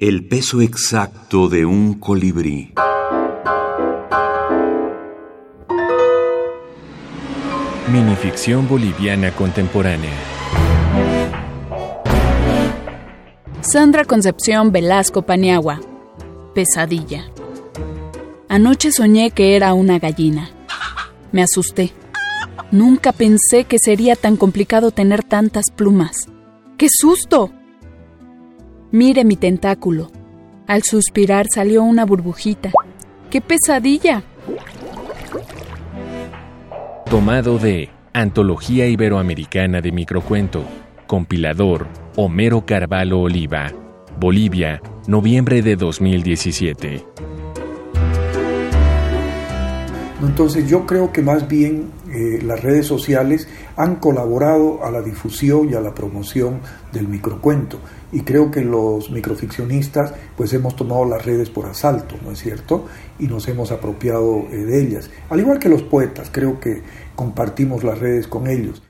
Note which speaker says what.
Speaker 1: El peso exacto de un colibrí.
Speaker 2: Minificción boliviana contemporánea.
Speaker 3: Sandra Concepción Velasco Paniagua. Pesadilla. Anoche soñé que era una gallina. Me asusté. Nunca pensé que sería tan complicado tener tantas plumas. ¡Qué susto! Mire mi tentáculo. Al suspirar salió una burbujita. ¡Qué pesadilla!
Speaker 2: Tomado de Antología Iberoamericana de Microcuento. Compilador Homero Carvalho Oliva. Bolivia, noviembre de 2017.
Speaker 4: Entonces yo creo que más bien eh, las redes sociales han colaborado a la difusión y a la promoción del microcuento y creo que los microficcionistas pues hemos tomado las redes por asalto, ¿no es cierto? Y nos hemos apropiado eh, de ellas. Al igual que los poetas, creo que compartimos las redes con ellos.